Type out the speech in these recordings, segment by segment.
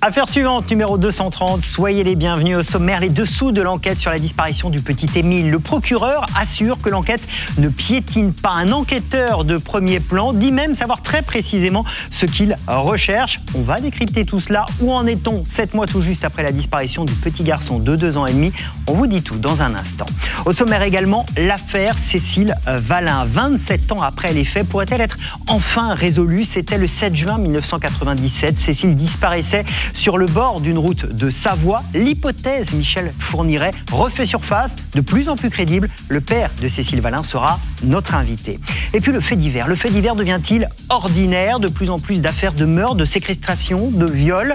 Affaire suivante, numéro 230. Soyez les bienvenus au sommaire. Les dessous de l'enquête sur la disparition du petit Émile. Le procureur assure que l'enquête ne piétine pas. Un enquêteur de premier plan dit même savoir très précisément ce qu'il recherche. On va décrypter tout cela. Où en est-on sept mois tout juste après la disparition du petit garçon de deux ans et demi? On vous dit tout dans un instant. Au sommaire également, l'affaire Cécile Valin. 27 ans après les faits, pourrait-elle être enfin résolue? C'était le 7 juin 1997. Cécile disparaissait sur le bord d'une route de Savoie, l'hypothèse Michel fournirait refait surface, de plus en plus crédible. Le père de Cécile Valin sera notre invité. Et puis le fait divers. Le fait divers devient-il ordinaire? De plus en plus d'affaires de meurtre, de séquestration, de viol.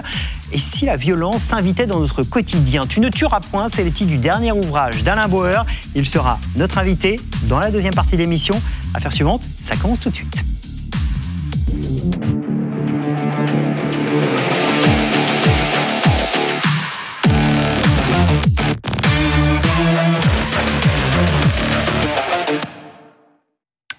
Et si la violence s'invitait dans notre quotidien? Tu ne tueras point, c'est le titre du dernier ouvrage d'Alain Bauer. Il sera notre invité dans la deuxième partie de l'émission. Affaire suivante, ça commence tout de suite.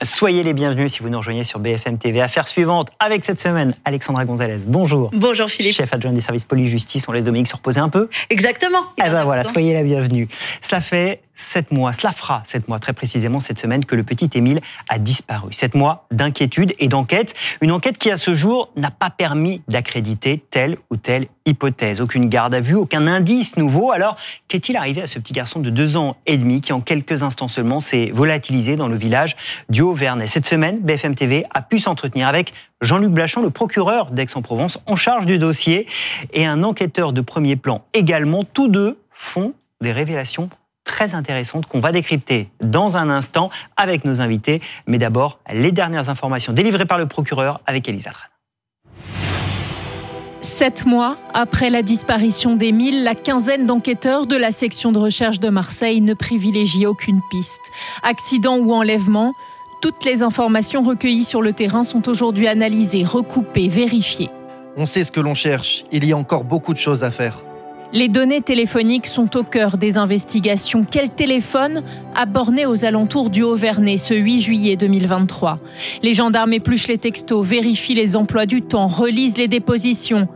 Soyez les bienvenus si vous nous rejoignez sur BFM TV. Affaire suivante avec cette semaine, Alexandra Gonzalez. Bonjour. Bonjour Philippe. Chef adjoint des services police-justice. On laisse Dominique se reposer un peu. Exactement. Eh ben voilà, soyez la bienvenue. Cela fait sept mois, cela fera sept mois très précisément cette semaine que le petit Émile a disparu. Sept mois d'inquiétude et d'enquête. Une enquête qui à ce jour n'a pas permis d'accréditer telle ou telle hypothèse. Aucune garde à vue, aucun indice nouveau. Alors, qu'est-il arrivé à ce petit garçon de deux ans et demi qui en quelques instants seulement s'est volatilisé dans le village du Haut-Vernay Cette semaine, BFM TV a pu s'entretenir avec Jean-Luc Blachon, le procureur d'Aix-en-Provence, en charge du dossier, et un enquêteur de premier plan également. Tous deux font des révélations très intéressante qu'on va décrypter dans un instant avec nos invités. Mais d'abord, les dernières informations délivrées par le procureur avec Elisa Tran. Sept mois après la disparition d'Émile, la quinzaine d'enquêteurs de la section de recherche de Marseille ne privilégie aucune piste. Accident ou enlèvement, toutes les informations recueillies sur le terrain sont aujourd'hui analysées, recoupées, vérifiées. On sait ce que l'on cherche, il y a encore beaucoup de choses à faire. Les données téléphoniques sont au cœur des investigations. Quel téléphone a borné aux alentours du Haut-Vernay ce 8 juillet 2023 Les gendarmes épluchent les textos, vérifient les emplois du temps, relisent les dépositions.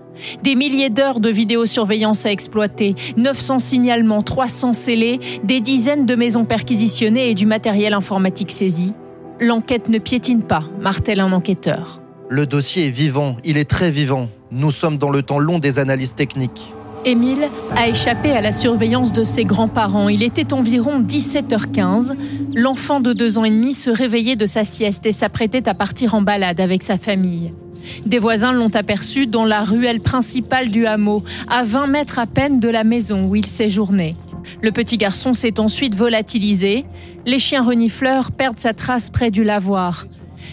Des milliers d'heures de vidéosurveillance à exploiter, 900 signalements, 300 scellés, des dizaines de maisons perquisitionnées et du matériel informatique saisi. L'enquête ne piétine pas, martèle un enquêteur. Le dossier est vivant, il est très vivant. Nous sommes dans le temps long des analyses techniques. Émile a échappé à la surveillance de ses grands-parents. Il était environ 17h15. L'enfant de deux ans et demi se réveillait de sa sieste et s'apprêtait à partir en balade avec sa famille. Des voisins l'ont aperçu dans la ruelle principale du hameau, à 20 mètres à peine de la maison où il séjournait. Le petit garçon s'est ensuite volatilisé. Les chiens renifleurs perdent sa trace près du lavoir.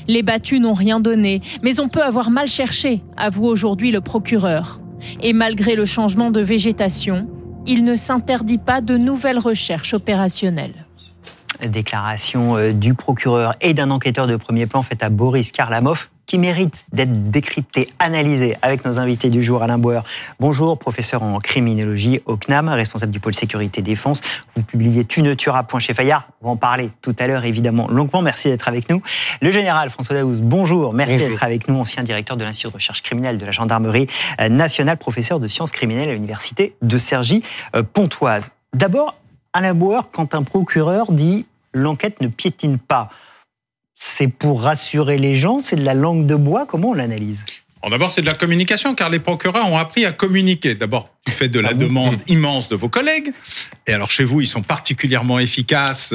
Les battus n'ont rien donné, mais on peut avoir mal cherché, avoue aujourd'hui le procureur. Et malgré le changement de végétation, il ne s'interdit pas de nouvelles recherches opérationnelles. Déclaration euh, du procureur et d'un enquêteur de premier plan faite à Boris Karlamov qui mérite d'être décrypté, analysé avec nos invités du jour, Alain Bauer. Bonjour, professeur en criminologie au CNAM, responsable du pôle sécurité défense. Vous publiez Tu ne tueras point chez Fayard. On va en parler tout à l'heure, évidemment, longuement. Merci d'être avec nous. Le général François Daouz, bonjour. Merci d'être avec nous, ancien directeur de l'Institut de recherche criminelle de la gendarmerie euh, nationale, professeur de sciences criminelles à l'université de Cergy-Pontoise. D'abord, Alain Bauer, quand un procureur dit l'enquête ne piétine pas, c'est pour rassurer les gens, c'est de la langue de bois, comment on l'analyse? D'abord, c'est de la communication, car les procureurs ont appris à communiquer. D'abord, vous faites de la demande immense de vos collègues. Et alors, chez vous, ils sont particulièrement efficaces.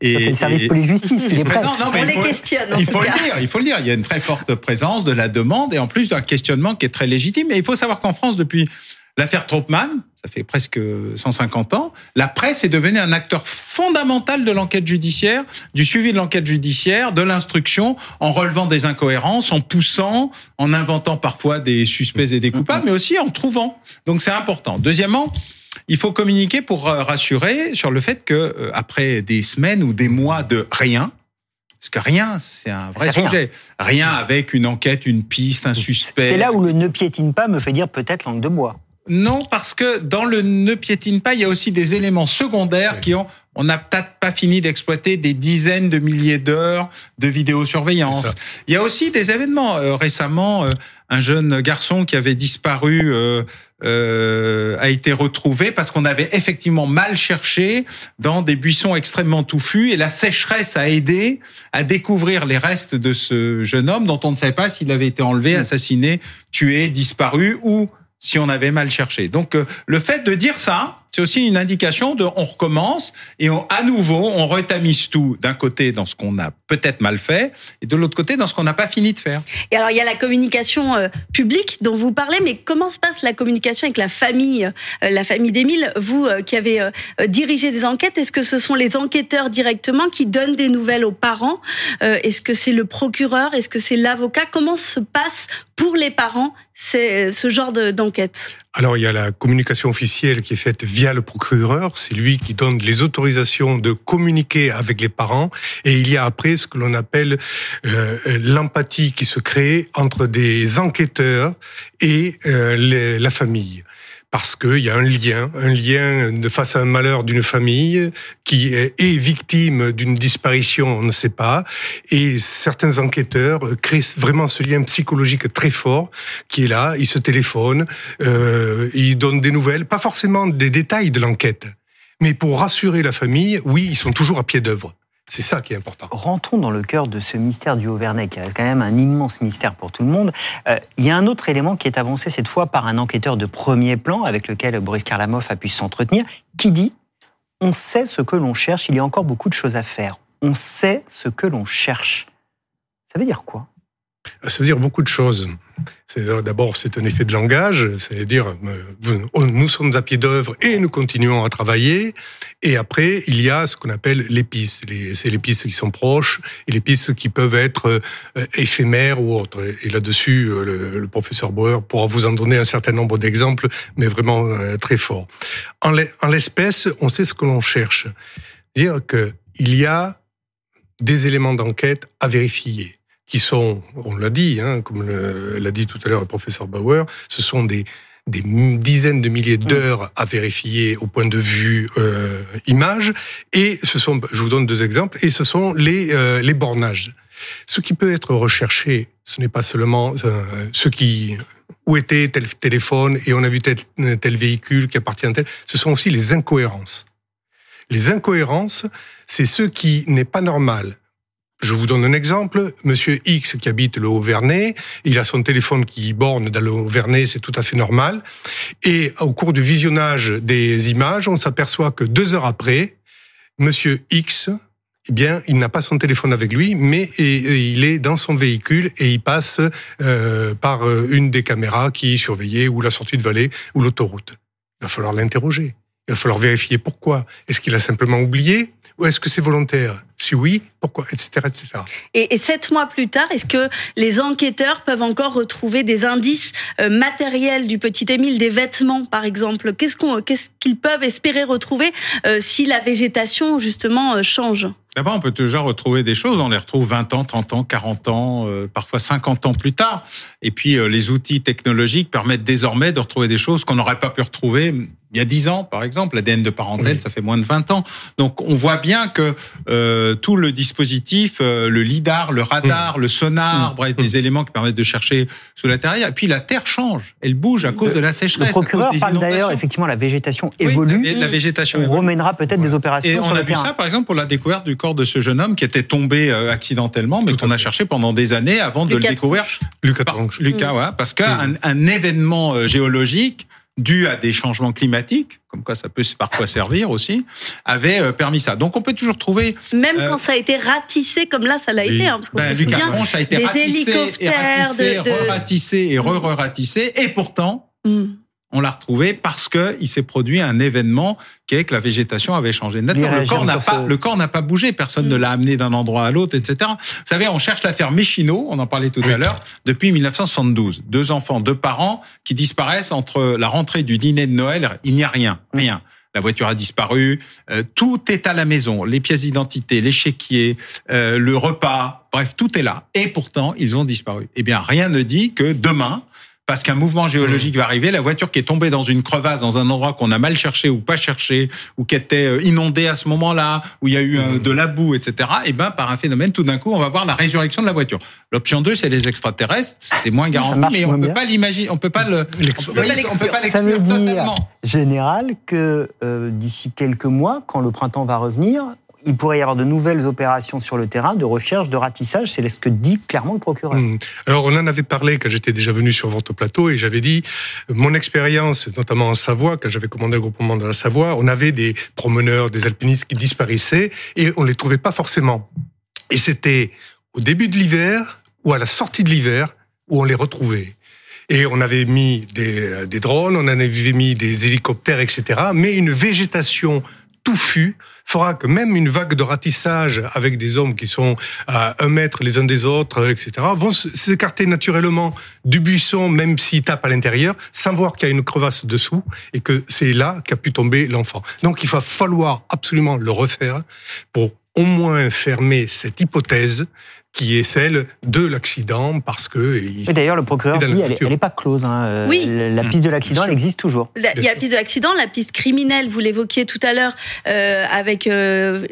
Et, c'est le service police-justice qui les presse. Non, non, on les questionne. Il faut le dire, il faut le dire. Il y a une très forte présence de la demande et en plus d'un questionnement qui est très légitime. Et il faut savoir qu'en France, depuis l'affaire Troppmann, ça fait presque 150 ans, la presse est devenue un acteur fondamental de l'enquête judiciaire, du suivi de l'enquête judiciaire, de l'instruction, en relevant des incohérences, en poussant, en inventant parfois des suspects et des coupables, mais aussi en trouvant. Donc c'est important. Deuxièmement, il faut communiquer pour euh, rassurer sur le fait que euh, après des semaines ou des mois de rien, parce que rien, c'est un vrai sujet. Rien. rien avec une enquête, une piste, un suspect. C'est là où le ne piétine pas me fait dire peut-être langue de bois. Non, parce que dans le ne piétine pas, il y a aussi des éléments secondaires qui ont, on n'a peut-être pas fini d'exploiter des dizaines de milliers d'heures de vidéosurveillance. Il y a aussi des événements. Euh, récemment, euh, un jeune garçon qui avait disparu euh, euh, a été retrouvé parce qu'on avait effectivement mal cherché dans des buissons extrêmement touffus et la sécheresse a aidé à découvrir les restes de ce jeune homme dont on ne savait pas s'il avait été enlevé, mmh. assassiné, tué, disparu ou si on avait mal cherché. Donc euh, le fait de dire ça, c'est aussi une indication de on recommence et on, à nouveau on retamise tout d'un côté dans ce qu'on a peut-être mal fait et de l'autre côté dans ce qu'on n'a pas fini de faire. Et alors il y a la communication euh, publique dont vous parlez, mais comment se passe la communication avec la famille, euh, la famille d'Émile, vous qui avez dirigé des enquêtes, est-ce que ce sont les enquêteurs directement qui donnent des nouvelles aux parents? Est-ce que c'est le procureur? Est-ce que c'est l'avocat? Comment se passe pour les parents c'est ce genre d'enquête? Alors, il y a la communication officielle qui est faite via le procureur. C'est lui qui donne les autorisations de communiquer avec les parents. Et il y a après ce que l'on appelle euh, l'empathie qui se crée entre des enquêteurs et euh, la famille parce qu'il y a un lien, un lien de face à un malheur d'une famille qui est, victime d'une disparition, on ne sait pas, et certains enquêteurs créent vraiment ce lien psychologique très fort qui est là, ils se téléphonent, euh, ils donnent des nouvelles, pas forcément des détails de l'enquête, mais pour rassurer la famille, oui, ils sont toujours à pied d'œuvre. C'est ça qui est important. Rentrons dans le cœur de ce mystère du Haut-Vernay, qui est quand même un immense mystère pour tout le monde. Euh, il y a un autre élément qui est avancé cette fois par un enquêteur de premier plan avec lequel Boris Karlamov a pu s'entretenir, qui dit on sait ce que l'on cherche, il y a encore beaucoup de choses à faire. On sait ce que l'on cherche. Ça veut dire quoi? Ça veut dire beaucoup de choses. D'abord, c'est un effet de langage, c'est-à-dire nous sommes à pied d'œuvre et nous continuons à travailler. Et après, il y a ce qu'on appelle les pistes. C'est les pistes qui sont proches et les pistes qui peuvent être euh, éphémères ou autres. Et là-dessus, euh, le, professeur Bauer pourra vous en donner un certain nombre d'exemples, mais vraiment euh, très forts. En l'espèce, on sait ce que l'on cherche. Dire qu'il y a des éléments d'enquête à vérifier qui sont, on l'a dit, hein, comme l'a dit tout à l'heure le professeur Bauer, ce sont des, des dizaines de milliers mm. d'heures à vérifier au point de vue euh, image. Et ce sont, je vous donne deux exemples, et ce sont les, euh, les bornages. Ce qui peut être recherché, ce n'est pas seulement euh, ce qui où était tel téléphone et on a vu tel, tel véhicule qui appartient à tel, ce sont aussi les incohérences. Les incohérences, c'est ce qui n'est pas normal je vous donne un exemple. Monsieur X qui habite le Haut-Vernay, il a son téléphone qui borne dans le Haut-Vernay, c'est tout à fait normal. Et au cours du visionnage des images, on s'aperçoit que deux heures après, Monsieur X, eh bien, il n'a pas son téléphone avec lui, mais il est dans son véhicule et il passe euh, par euh, une des caméras qui surveillait ou la sortie de vallée ou l'autoroute. Il va falloir l'interroger. Il va falloir vérifier pourquoi. Est-ce qu'il a simplement oublié ou est-ce que c'est volontaire? Si oui, pourquoi? Etc. etc. Et, sept mois plus tard, est-ce que les enquêteurs peuvent encore retrouver des indices euh, matériels du petit Émile, des vêtements par exemple? Qu'est-ce qu'ils peuvent espérer retrouver euh, si la végétation justement euh, change? D'abord, on peut toujours retrouver des choses. On les retrouve 20 ans, 30 ans, 40 ans, parfois 50 ans plus tard. Et puis, les outils technologiques permettent désormais de retrouver des choses qu'on n'aurait pas pu retrouver il y a 10 ans, par exemple. L'ADN de parentèle, ça fait moins de 20 ans. Donc, on voit bien que euh, tout le dispositif, euh, le lidar, le radar, le sonar, bref, des éléments qui permettent de chercher sous la terre. Et puis, la terre change. Elle bouge à cause de la sécheresse. Le procureur parle d'ailleurs, effectivement, la végétation évolue. la, végétation On remènera peut-être des opérations Et on a vu ça, par exemple, pour la découverte du corps de ce jeune homme qui était tombé euh, accidentellement, mais qu'on a cherché pendant des années avant de le découvrir. Lucas Lucas, ouais, parce qu'un un événement géologique dû à des changements climatiques, comme quoi ça peut parfois servir aussi, avait euh, permis ça. Donc on peut toujours trouver... Même euh, quand ça a été ratissé, comme là ça l'a été, hein, parce qu'on ben, se souvient a été des hélicoptères, et ratissé, de, re-ratissé et re-ratissé, et pourtant... Hmm on l'a retrouvé parce que il s'est produit un événement qui est que la végétation avait changé. le corps n'a pas, le corps n'a pas bougé, personne ne l'a amené d'un endroit à l'autre, etc. Vous savez, on cherche l'affaire Méchino, on en parlait tout à l'heure, depuis 1972. Deux enfants, deux parents qui disparaissent entre la rentrée du dîner de Noël, il n'y a rien, rien. La voiture a disparu, euh, tout est à la maison, les pièces d'identité, l'échiquier, euh, le repas, bref, tout est là. Et pourtant, ils ont disparu. Eh bien, rien ne dit que demain, parce qu'un mouvement géologique va arriver, la voiture qui est tombée dans une crevasse, dans un endroit qu'on a mal cherché ou pas cherché, ou qui était euh, inondée à ce moment-là, où il y a eu euh, de la boue, etc. Et ben par un phénomène, tout d'un coup, on va voir la résurrection de la voiture. L'option 2, c'est les extraterrestres, c'est moins garanti, mais on moins peut pas l'imaginer, on peut pas le, on peut pas, Ça veut dire, général, que euh, d'ici quelques mois, quand le printemps va revenir, il pourrait y avoir de nouvelles opérations sur le terrain de recherche, de ratissage. C'est ce que dit clairement le procureur. Hmm. Alors, on en avait parlé quand j'étais déjà venu sur votre plateau et j'avais dit, mon expérience, notamment en Savoie, quand j'avais commandé un groupement de la Savoie, on avait des promeneurs, des alpinistes qui disparaissaient et on les trouvait pas forcément. Et c'était au début de l'hiver ou à la sortie de l'hiver où on les retrouvait. Et on avait mis des, euh, drones, on en avait mis des hélicoptères, etc. Mais une végétation touffue fera que même une vague de ratissage avec des hommes qui sont à un mètre les uns des autres, etc., vont s'écarter naturellement du buisson, même s'ils tapent à l'intérieur, sans voir qu'il y a une crevasse dessous et que c'est là qu'a pu tomber l'enfant. Donc il va falloir absolument le refaire pour au moins fermer cette hypothèse qui est celle de l'accident parce que d'ailleurs, le procureur dit elle n'est pas close. hein. Euh, Oui. La piste de l'accident, elle existe toujours. La- Il y a la piste de l'accident, la piste criminelle, vous l'évoquiez tout à l'heure, euh, avec euh,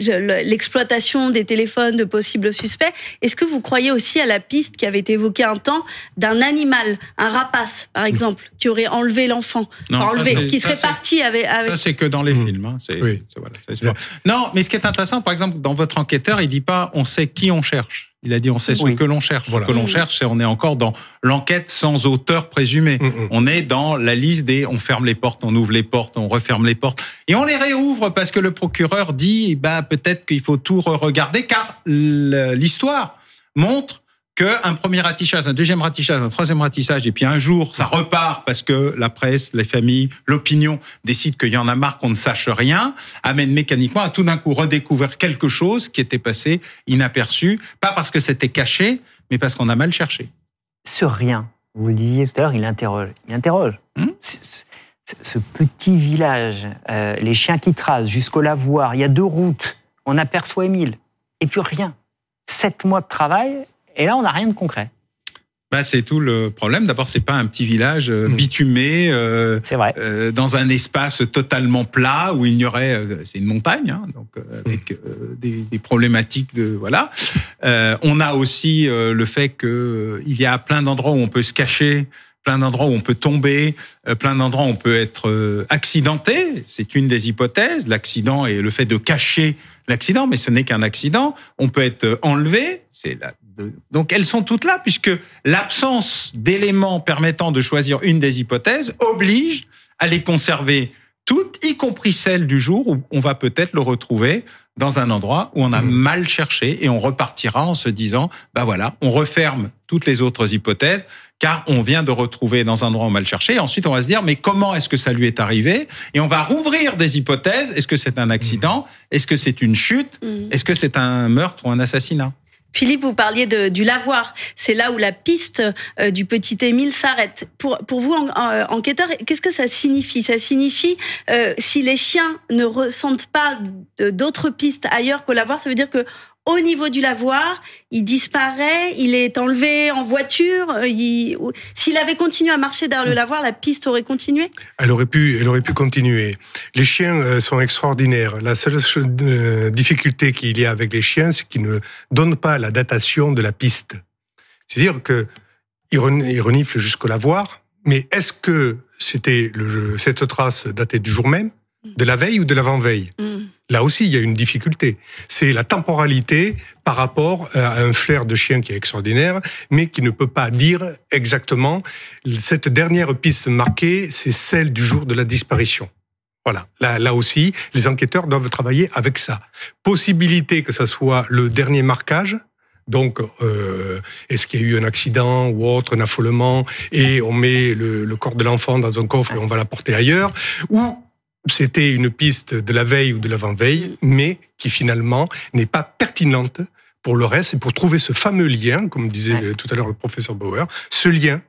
l'exploitation des téléphones de possibles suspects. Est-ce que vous croyez aussi à la piste qui avait été évoquée un temps d'un animal, un rapace par exemple, qui aurait enlevé l'enfant, Non, Enfin, enlevé, qui serait parti avec. avec- Ça, c'est que dans les Mm. films. Hein. C'est, Oui. c'est- voilà, Non, mais ce qui est intéressant, par exemple, dans votre enquêteur, il dit pas on sait qui on cherche. Il a dit on sait ce Oui. que l'on cherche. Voilà. Ce que l'on Mm. cherche, c'est on est encore dans l'enquête sans auteur présumé. Mm, mm. On est dans la liste des on ferme les portes, on ouvre les portes, on referme les portes. Et on les réouvre parce que le procureur dit bah, peut-être qu'il faut tout regarder car l'histoire montre qu'un premier ratissage, un deuxième ratissage, un troisième ratissage, et puis un jour, ça repart parce que la presse, les familles, l'opinion décident qu'il y en a marre qu'on ne sache rien, amène mécaniquement à tout d'un coup redécouvrir quelque chose qui était passé inaperçu, pas parce que c'était caché, mais parce qu'on a mal cherché. Ce rien, vous le disiez tout à l'heure, il interroge. Il interroge. Hmm? Ce, ce- ce petit village, euh, les chiens qui tracent jusqu'au lavoir, il y a deux routes, on aperçoit Émile. Et puis rien. Sept mois de travail, et là, on n'a rien de concret. Bah, c'est tout le problème. D'abord, c'est pas un petit village euh, Mm. bitumé euh, C'est vrai. euh, dans un espace totalement plat où il n'y aurait, euh, c'est une montagne, hein, donc euh, avec euh, des, des problématiques de voilà. Euh, on a aussi euh, le fait que il y a plein d'endroits où on peut se cacher, plein d'endroits où on peut tomber, euh, plein d'endroits où on peut être euh, accidenté. C'est une des hypothèses. L'accident et le fait de cacher l'accident, mais ce n'est qu'un accident. On peut être enlevé. C'est la, donc elles sont toutes là puisque l'absence d'éléments permettant de choisir une des hypothèses oblige à les conserver toutes, y compris celle du jour où on va peut-être le retrouver dans un endroit où on a Mhm. mal cherché et on repartira en se disant, bah voilà, on referme toutes les autres hypothèses car on vient de retrouver dans un endroit où on a mal cherché. Et ensuite, on va se dire, mais comment est-ce que ça lui est arrivé? Et on va rouvrir des hypothèses. Est-ce que c'est un accident? Est-ce que c'est une chute? Mm. Est-ce que c'est un meurtre ou un assassinat? Philippe, vous parliez de, du lavoir. C'est là où la piste euh, du petit Émile s'arrête. Pour, pour vous, en- en- enquêteur, qu'est-ce que ça signifie? Ça signifie, euh, si les chiens ne ressentent pas d'autres pistes ailleurs qu'au lavoir, ça veut dire que au niveau du lavoir, il disparaît, il est enlevé en voiture. euh, S'il avait continué à marcher derrière le lavoir, la piste aurait continué? Elle aurait pu, elle aurait pu continuer. Les chiens euh, sont extraordinaires. La seule euh, difficulté qu'il y a avec les chiens, c'est qu'ils ne donnent pas la datation de la piste. C'est-à-dire que ils ren- ils reniflent jusqu'au lavoir, mais est-ce que c'était cette trace datée du jour même, de la veille ou de l'avant-veille? Mm. Là aussi, il y a une difficulté. C'est la temporalité par rapport à un flair de chien qui est extraordinaire, mais qui ne peut pas dire exactement cette dernière piste marquée, c'est celle du jour de la disparition. Voilà. Là, là aussi, les enquêteurs doivent travailler avec ça. Possibilité que ça soit le dernier marquage. Donc, euh, est-ce qu'il y a eu un accident ou autre, un affolement, et on met le, le corps de l'enfant dans un coffre et on va l'apporter ailleurs, ou c'était une piste de la veille ou de l'avant-veille, mais qui finalement n'est pas pertinente pour le reste et pour trouver ce fameux lien, comme disait Ouais. tout à l'heure le professeur Bauer, ce lien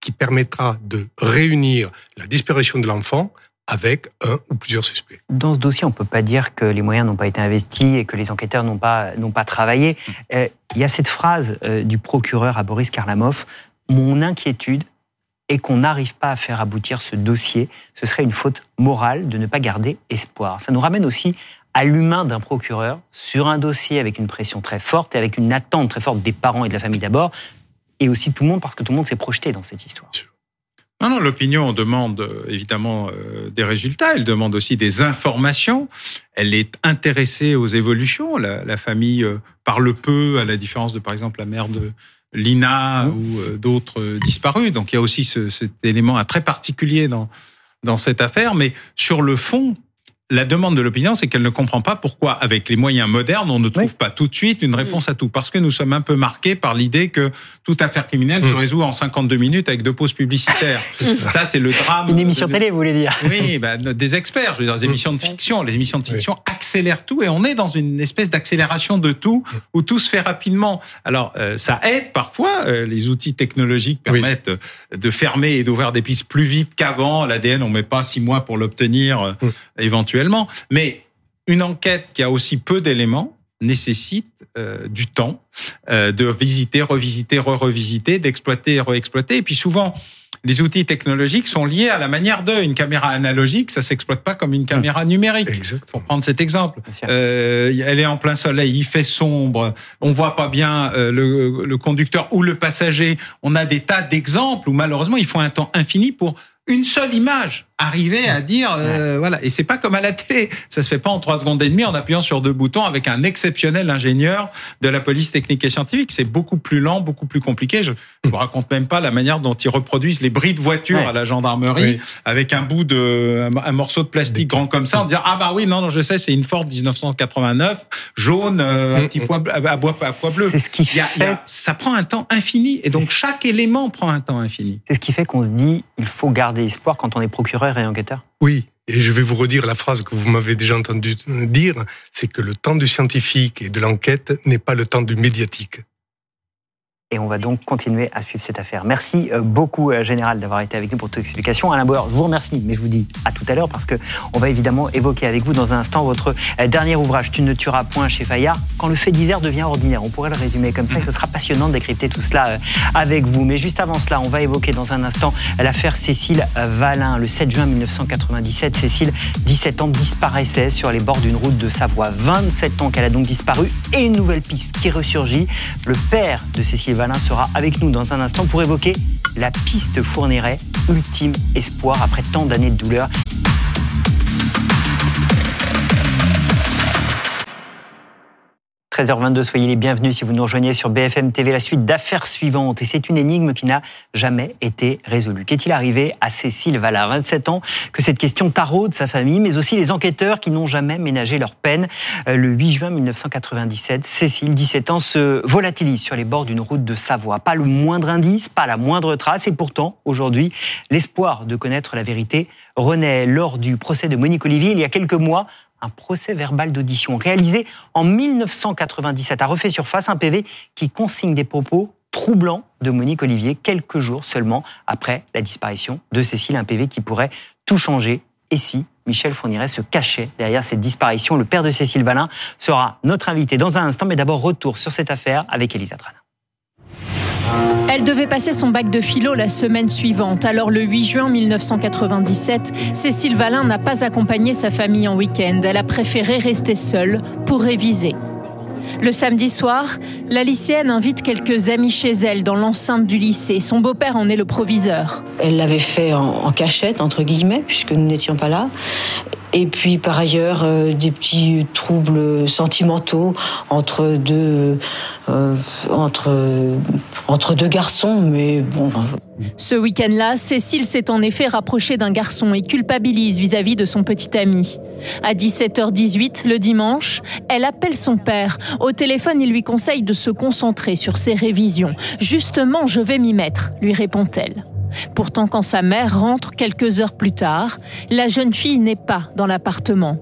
qui permettra de réunir la disparition de l'enfant avec un ou plusieurs suspects. Dans ce dossier, on ne peut pas dire que les moyens n'ont pas été investis et que les enquêteurs n'ont pas, n'ont pas travaillé. Euh, Il y a cette phrase euh, du procureur à Boris Karlamov Mon inquiétude et qu'on n'arrive pas à faire aboutir ce dossier, ce serait une faute morale de ne pas garder espoir. Ça nous ramène aussi à l'humain d'un procureur sur un dossier avec une pression très forte et avec une attente très forte des parents et de la famille d'abord, et aussi tout le monde parce que tout le monde s'est projeté dans cette histoire. Non, non, l'opinion demande euh, évidemment euh, des résultats, elle demande aussi des informations, elle est intéressée aux évolutions. La, famille euh, parle peu, à la différence de par exemple la mère de Lina mmh. ou d'autres disparus. Donc il y a aussi cet élément très particulier dans, dans cette affaire, mais sur le fond, la demande de l'opinion, c'est qu'elle ne comprend pas pourquoi, avec les moyens modernes, on ne trouve pas tout de suite une réponse à tout. Parce que nous sommes un peu marqués par l'idée que toute affaire criminelle se mm. résout en 52 minutes avec deux pauses publicitaires. ça, c'est le drame. Une émission télé, vous voulez dire Oui, bah, des experts, je veux dire, des émissions de fiction. Les émissions de fiction accélèrent tout et on est dans une espèce d'accélération de tout où tout se fait rapidement. Alors, euh, ça aide parfois. Euh, les outils technologiques permettent de fermer et d'ouvrir des pistes plus vite qu'avant. L'ADN, on met pas six mois pour l'obtenir euh, mm. Mais une enquête qui a aussi peu d'éléments nécessite euh, du temps euh, de visiter, revisiter, re-revisiter, d'exploiter re-exploiter. Et puis souvent, les outils technologiques sont liés à la manière de. Une caméra analogique, ça s'exploite pas comme une caméra numérique. Pour prendre cet exemple, euh, elle est en plein soleil, il fait sombre, on voit pas bien le, le conducteur ou le passager. On a des tas d'exemples où malheureusement il faut un temps infini pour une seule image arriver à dire euh, voilà. Et c'est pas comme à la télé. Ça se fait pas en trois secondes et demie en appuyant sur deux boutons avec un exceptionnel ingénieur de la police technique et scientifique. C'est beaucoup plus lent beaucoup plus compliqué. Je, je vous raconte même pas la manière dont ils reproduisent les bris de voiture à la gendarmerie avec un bout de un, morceau de plastique grand comme ça en disant ah bah oui non non je sais c'est une Ford 1989 jaune euh, un petit poids à, bois à poids bleu. C'est ce qui fait ça prend un temps infini. Et donc chaque élément prend un temps infini. C'est ce qui fait qu'on se dit il faut garder espoir quand on est procureur Oui, et je vais vous redire la phrase que vous m'avez déjà entendu dire, c'est que le temps du scientifique et de l'enquête n'est pas le temps du médiatique. Et on va donc continuer à suivre cette affaire. Merci euh, beaucoup, euh, Général, d'avoir été avec nous pour toute explication. Alain Bauer, je vous remercie, mais je vous dis à tout à l'heure parce que on va évidemment évoquer avec vous dans un instant votre euh, dernier ouvrage, Tu ne tueras point chez Fayard, quand le fait divers devient ordinaire. On pourrait le résumer comme ça et ce sera passionnant de décrypter tout cela avec vous. Mais juste avant cela, on va évoquer dans un instant l'affaire Cécile Valin. Le 7 juin 1997, Cécile, 17 ans, disparaissait sur les bords d'une route de Savoie. 27 ans qu'elle a donc disparu et une nouvelle piste qui ressurgit. Le père de Cécile Valin sera avec nous dans un instant pour évoquer la piste fournirait ultime espoir après tant d'années de douleur. 13h22, soyez les bienvenus si vous nous rejoignez sur BFM TV, la suite d'affaires suivantes. Et c'est une énigme qui n'a jamais été résolue. Qu'est-il arrivé à Cécile Vallard, 27 ans, que cette question taraude sa famille, mais aussi les enquêteurs qui n'ont jamais ménagé leur peine. Euh, le 8 juin 1997, Cécile, 17 ans, se volatilise sur les bords d'une route de Savoie. Pas le moindre indice, pas la moindre trace. Et pourtant, aujourd'hui, l'espoir de connaître la vérité renaît lors du procès de Monique Olivier il y a quelques mois un procès verbal d'audition réalisé en 1997 a refait surface un PV qui consigne des propos troublants de Monique Olivier quelques jours seulement après la disparition de Cécile, un PV qui pourrait tout changer. Et si Michel Fourniret se cachait derrière cette disparition Le père de Cécile Valin sera notre invité dans un instant, mais d'abord retour sur cette affaire avec Elisa Trana. Elle devait passer son bac de philo la semaine suivante. Alors le 8 juin 1997, Cécile Valin n'a pas accompagné sa famille en week-end. Elle a préféré rester seule pour réviser. Le samedi soir, la lycéenne invite quelques amis chez elle dans l'enceinte du lycée. Son beau-père en est le proviseur. Elle l'avait fait en, cachette, entre guillemets, puisque nous n'étions pas là. Et puis par ailleurs, euh, des petits troubles sentimentaux entre deux, euh, entre, entre deux garçons, mais bon. Ce week-end-là, Cécile s'est en effet rapprochée d'un garçon et culpabilise vis-à-vis de son petit ami. À 17h18 le dimanche, elle appelle son père. Au téléphone, il lui conseille de se concentrer sur ses révisions. Justement, je vais m'y mettre, lui répond-elle. Pourtant, quand sa mère rentre quelques heures plus tard, la jeune fille n'est pas dans l'appartement.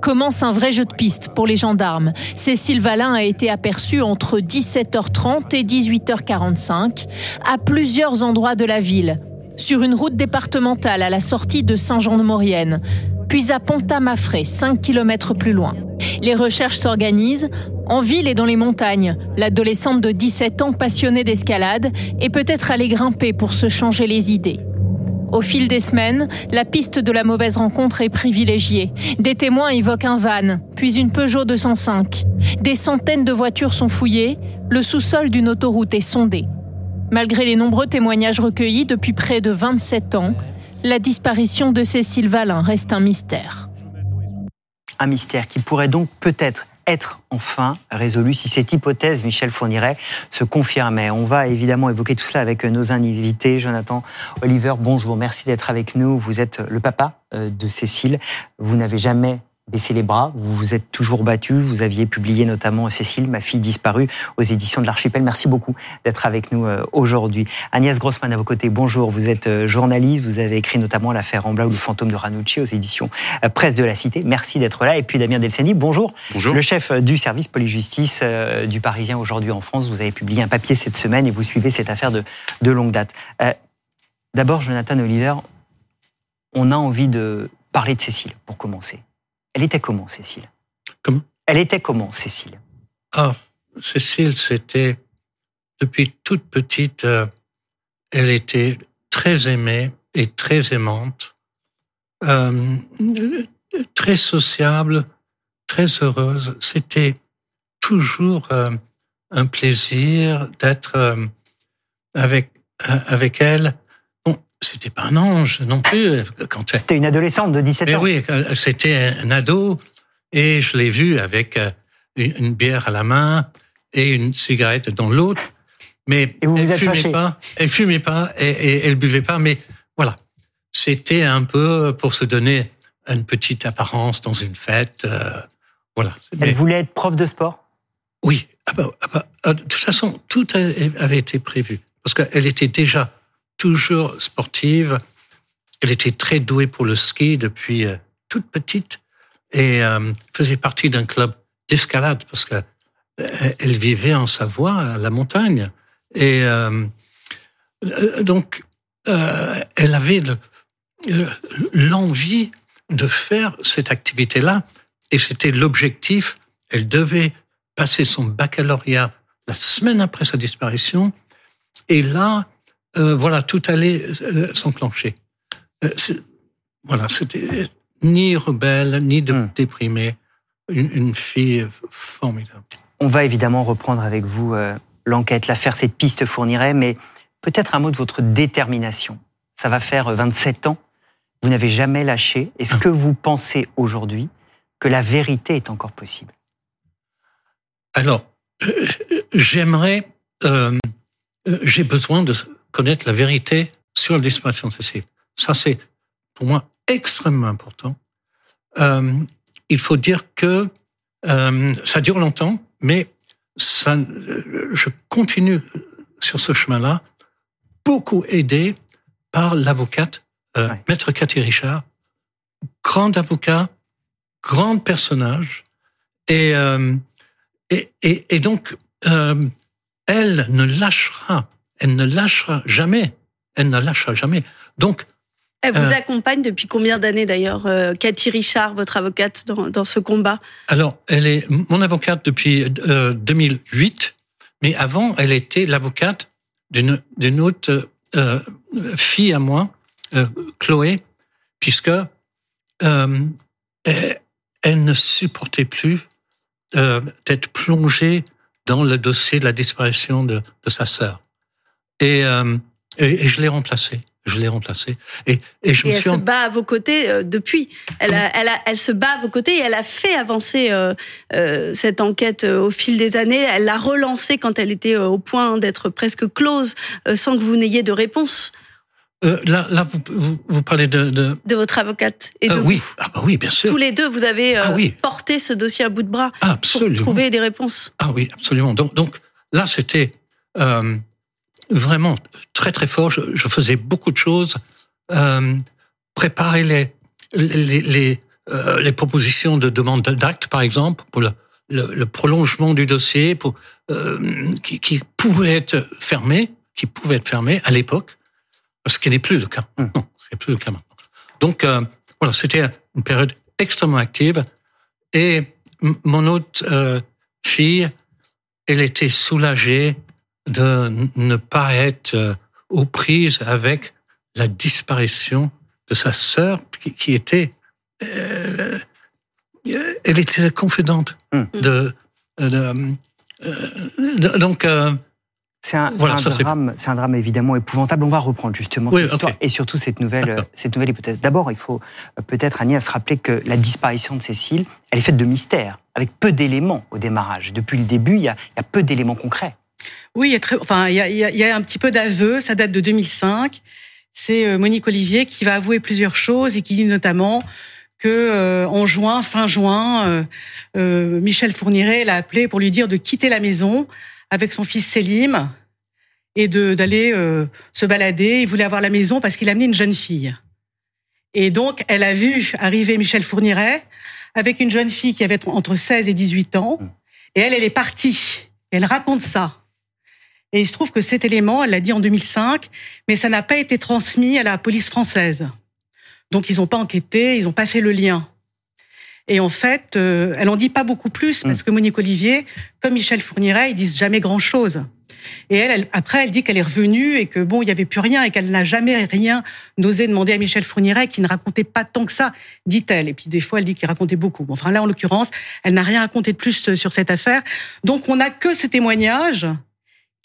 Commence un vrai jeu de piste pour les gendarmes. Cécile Valin a été aperçue entre 17h30 et 18h45 à plusieurs endroits de la ville, sur une route départementale à la sortie de Saint-Jean-de-Maurienne, puis à Pont-à-Mafré, 5 km plus loin. Les recherches s'organisent en ville et dans les montagnes. L'adolescente de 17 ans passionnée d'escalade est peut-être allée grimper pour se changer les idées. Au fil des semaines, la piste de la mauvaise rencontre est privilégiée. Des témoins évoquent un van, puis une Peugeot 205. Des centaines de voitures sont fouillées, le sous-sol d'une autoroute est sondé. Malgré les nombreux témoignages recueillis depuis près de 27 ans, la disparition de Cécile Valin reste un mystère. Un mystère qui pourrait donc peut-être être enfin résolu si cette hypothèse, Michel Fourniret, se confirmait. On va évidemment évoquer tout cela avec nos invités. Jonathan Oliver, bonjour, merci d'être avec nous. Vous êtes le papa euh, de Cécile. Vous n'avez jamais baissé les bras, vous vous êtes toujours battu, vous aviez publié notamment Cécile, ma fille disparue, aux éditions de l'Archipel. Merci beaucoup d'être avec nous euh, aujourd'hui. Agnès Grossman à vos côtés, bonjour, vous êtes euh, journaliste, vous avez écrit notamment l'affaire Rambla ou le fantôme de Ranucci aux éditions euh, Presse de la Cité. Merci d'être là. Et puis Damien Delceni, bonjour. Bonjour. Le chef du service police-justice du Parisien aujourd'hui en France, vous avez publié un papier cette semaine et vous suivez cette affaire de, de longue date. D'abord, Jonathan Oliver, on a envie de parler de Cécile pour commencer. Elle était comment, Cécile? Comment? Elle était comment, Cécile? Ah, Cécile, c'était depuis toute petite, euh, elle était très aimée et très aimante, euh, très sociable, très heureuse. C'était toujours euh, un plaisir d'être avec avec elle c'était pas un ange non plus. Quand c'était une adolescente de 17 ans. Oui, c'était un ado et je l'ai vue avec euh, une bière à la main et une cigarette dans l'autre. Mais et vous elle vous êtes fumait fâché. pas, elle fumait pas et, et, elle buvait pas. Mais voilà, c'était un peu pour se donner une petite apparence dans une fête. Euh, voilà. Elle Mais- voulait être prof de sport? Oui, ah bah, ah bah, ah, de toute façon, tout avait été prévu. Parce qu'elle était déjà toujours sportive. Elle était très douée pour le ski depuis euh, toute petite et euh, faisait partie d'un club d'escalade parce que euh, elle vivait en Savoie, à la montagne. Et donc, elle avait le- l'envie de faire cette activité-là et c'était l'objectif. Elle devait passer son baccalauréat la semaine après sa disparition. Et là, euh, voilà, tout allait euh, s'enclencher. Euh, voilà, c'était ni rebelle, ni de- Hmm. déprimée. Une, une fille formidable. On va évidemment reprendre avec vous l'enquête, l'affaire, cette piste fournirait, mais peut-être un mot de votre détermination. Ça va faire euh, 27 ans. Vous n'avez jamais lâché. Est-ce que vous pensez aujourd'hui que la vérité est encore possible? Alors, euh, j'aimerais, euh, j'ai besoin de connaître la vérité sur la disparition de Cécile. Ça, c'est pour moi extrêmement important. Euh, il faut dire que euh, ça dure longtemps, mais ça, euh, je continue sur ce chemin-là, beaucoup aidé par l'avocate, euh, Ouais. Maître Cathy Richard, grand avocat, grand personnage, et, et, et, et donc, elle ne lâchera, elle ne lâchera jamais, elle ne lâchera jamais. Donc, Elle vous Euh. accompagne depuis combien d'années d'ailleurs, euh, Cathy Richard, votre avocate, dans, dans ce combat? Alors, elle est mon avocate depuis euh, 2008, mais avant, elle était l'avocate d'une autre euh, fille à moi, euh, Chloé, puisque euh, elle, elle ne supportait plus euh, d'être plongée dans le dossier de la disparition de, de sa sœur. Et, euh, et, et je l'ai remplacée. Je l'ai remplacée. Et, et je Et me elle suis se en- bat à vos côtés euh, depuis. Elle, a- elle, a- elle se bat à vos côtés et elle a fait avancer euh, euh, cette enquête au fil des années. Elle l'a relancée quand elle était au point d'être presque close, sans que vous n'ayez de réponse là, là vous, vous, vous parlez de, de, de votre avocate. Et de vous. oui, ah bah oui, bien sûr. Tous les deux, vous avez Ah oui. porté ce dossier à bout de bras Ah, pour absolument. trouver des réponses. Ah oui, absolument. Donc, donc là, c'était vraiment très très fort. Je, je faisais beaucoup de choses, euh, préparer les les les, euh, les propositions de demande d'acte, par exemple, pour le, le, le prolongement du dossier, pour euh, qui, qui pouvait être fermé, qui pouvait être fermé à l'époque, ce qui n'est plus le cas. Hmm. Non, ce n'est plus le cas maintenant. Donc voilà, c'était une période extrêmement active. Et mon autre fille, elle était soulagée de ne pas être euh, aux prises avec la disparition de sa sœur qui, qui était euh, euh, elle était confidente Hmm. de, de- donc euh, C'est un, Voilà, un drame, c'est un drame évidemment épouvantable. On va reprendre justement Oui, cette histoire et surtout cette nouvelle, cette nouvelle hypothèse. D'abord, il faut peut-être Agnès rappeler que la disparition de Cécile, elle est faite de mystères, avec peu d'éléments au démarrage. Depuis le début, il y a, il y a peu d'éléments concrets. Oui, il y a, très, enfin, il y a, il y a- un petit peu d'aveu, ça date de 2005. C'est euh, Monique Olivier qui va avouer plusieurs choses et qui dit notamment que euh, en juin, fin juin, euh, euh, Michel Fourniret l'a appelé pour lui dire de quitter la maison avec son fils Selim et d'aller euh, se balader. Il voulait avoir la maison parce qu'il a amené une jeune fille. Et donc, elle a vu arriver Michel Fourniret avec une jeune fille qui avait entre 16 et 18 ans. Et elle, elle est partie. Elle raconte ça. Et il se trouve que cet élément, elle l'a dit en 2005, mais ça n'a pas été transmis à la police française. Donc ils n'ont pas enquêté, ils n'ont pas fait le lien. Et en fait, euh, elle en dit pas beaucoup plus parce que Monique Olivier, comme Michel Fourniret, ils disent jamais grand-chose. Et elle, elle- après, elle dit qu'elle est revenue et que bon, il y avait plus rien et qu'elle n'a jamais rien osé demander à Michel Fourniret, qui ne racontait pas tant que ça, dit-elle. Et puis des fois, elle dit qu'il racontait beaucoup. Bon, enfin là, en l'occurrence, elle n'a rien raconté de plus euh, sur cette affaire. Donc on n'a que ce témoignage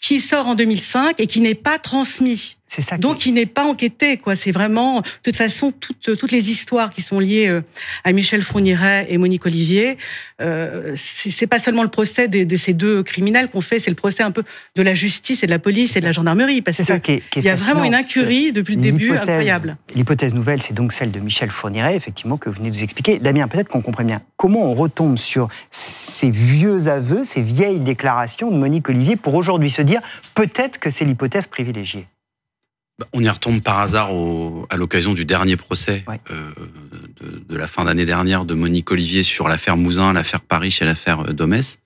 qui sort en 2005 et qui n'est pas transmis. Ça. Donc il n'est pas enquêté, quoi. C'est vraiment, de toute façon, toutes, toutes les histoires qui sont liées euh, à Michel Fourniret et Monique Olivier, euh, c'est pas seulement le procès de, de ces deux criminels qu'on fait, c'est le procès un peu de la justice et de la police et de la gendarmerie, parce c'est ça que qui est, qui est il y a vraiment une incurie depuis le début incroyable. L'hypothèse nouvelle, c'est donc celle de Michel Fourniret, effectivement, que vous venez de nous expliquer. Damien, peut-être qu'on comprenne bien comment on retombe sur ces vieux aveux, ces vieilles déclarations de Monique Olivier pour aujourd'hui se dire peut-être que c'est l'hypothèse privilégiée. Bah, On y retombe par hasard au- à l'occasion du dernier procès Ouais. euh, de, de la fin d'année dernière de Monique Olivier sur l'affaire Mouzin, l'affaire Paris et l'affaire euh, Domès.